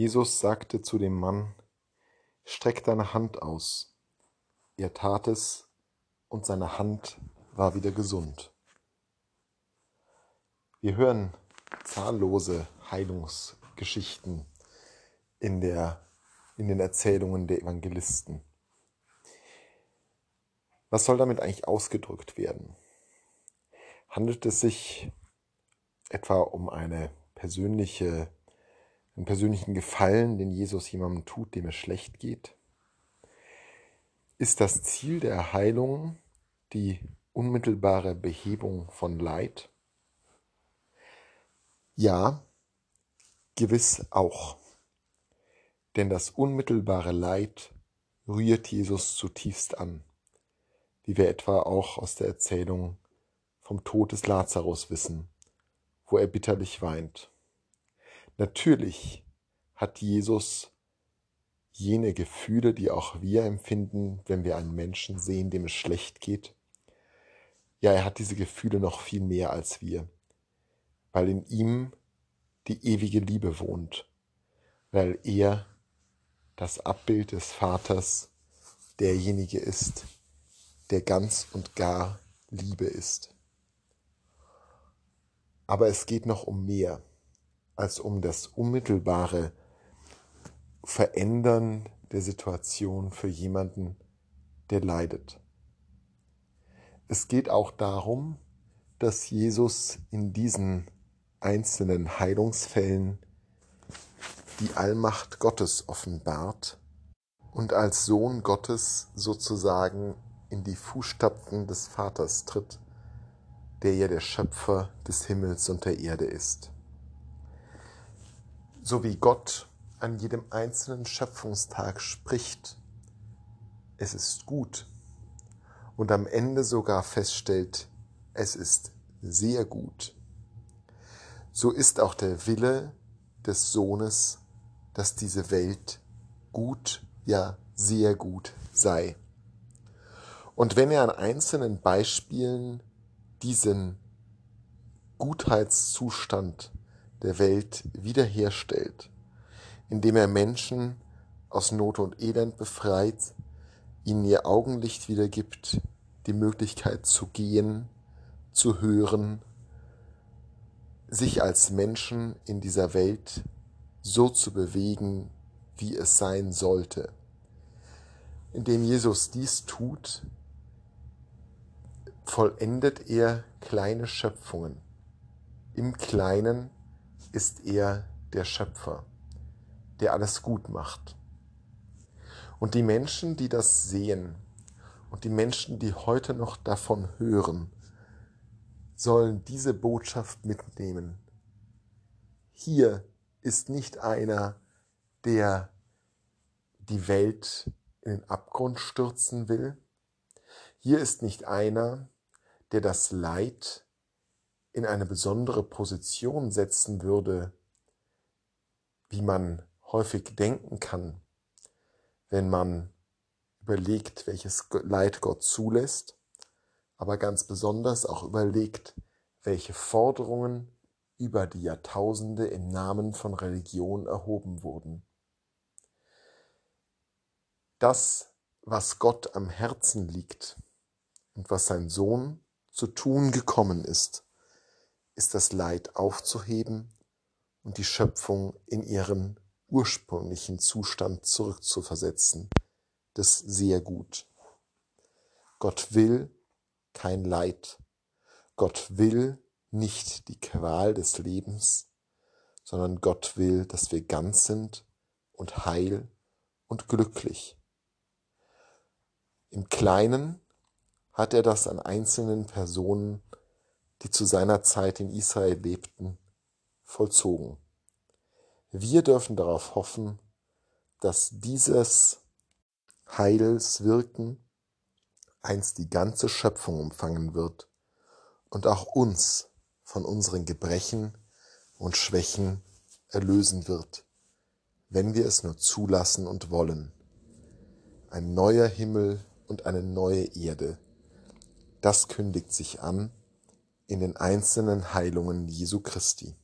Jesus sagte zu dem Mann, Streck deine Hand aus. Er tat es, und seine Hand war wieder gesund. Wir hören zahllose Heilungsgeschichten in, der, in den Erzählungen der Evangelisten. Was soll damit eigentlich ausgedrückt werden? Handelt es sich etwa um eine persönliche, einen persönlichen Gefallen, den Jesus jemandem tut, dem es schlecht geht? Ist das Ziel der Heilung die unmittelbare Behebung von Leid? Ja, gewiss auch. Denn das unmittelbare Leid rührt Jesus zutiefst an, wie wir etwa auch aus der Erzählung vom Tod des Lazarus wissen, wo er bitterlich weint. Natürlich hat Jesus jene Gefühle, die auch wir empfinden, wenn wir einen Menschen sehen, dem es schlecht geht. Ja, er hat diese Gefühle noch viel mehr als wir, weil in ihm die ewige Liebe wohnt, weil er das Abbild des Vaters derjenige ist, der ganz und gar Liebe ist. Aber es geht noch um mehr als um das unmittelbare Verändern der Situation für jemanden, der leidet. Es geht auch darum, dass Jesus in diesen einzelnen Heilungsfällen die Allmacht Gottes offenbart und als Sohn Gottes sozusagen in die Fußstapfen des Vaters tritt, der ja der Schöpfer des Himmels und der Erde ist. So wie Gott an jedem einzelnen Schöpfungstag spricht, es ist gut und am Ende sogar feststellt, es ist sehr gut, so ist auch der Wille des Sohnes, dass diese Welt gut, ja sehr gut sei. Und wenn er an einzelnen Beispielen diesen Gutheitszustand der Welt wiederherstellt, indem er Menschen aus Not und Elend befreit, ihnen ihr Augenlicht wiedergibt, die Möglichkeit zu gehen, zu hören, sich als Menschen in dieser Welt so zu bewegen, wie es sein sollte. Indem Jesus dies tut, vollendet er kleine Schöpfungen. Im Kleinen ist er der Schöpfer, der alles gut macht. Und die Menschen, die das sehen und die Menschen, die heute noch davon hören, sollen diese Botschaft mitnehmen. Hier ist nicht einer, der die Welt in den Abgrund stürzen will. Hier ist nicht einer, der das Leid in eine besondere Position setzen würde, wie man häufig denken kann, wenn man überlegt, welches Leid Gott zulässt aber ganz besonders auch überlegt, welche Forderungen über die Jahrtausende im Namen von Religion erhoben wurden. Das, was Gott am Herzen liegt und was sein Sohn zu tun gekommen ist, ist das Leid aufzuheben und die Schöpfung in ihren ursprünglichen Zustand zurückzuversetzen. Das sehr gut. Gott will, kein Leid. Gott will nicht die Qual des Lebens, sondern Gott will, dass wir ganz sind und heil und glücklich. Im Kleinen hat er das an einzelnen Personen, die zu seiner Zeit in Israel lebten, vollzogen. Wir dürfen darauf hoffen, dass dieses Heilswirken einst die ganze Schöpfung umfangen wird und auch uns von unseren Gebrechen und Schwächen erlösen wird, wenn wir es nur zulassen und wollen. Ein neuer Himmel und eine neue Erde, das kündigt sich an in den einzelnen Heilungen Jesu Christi.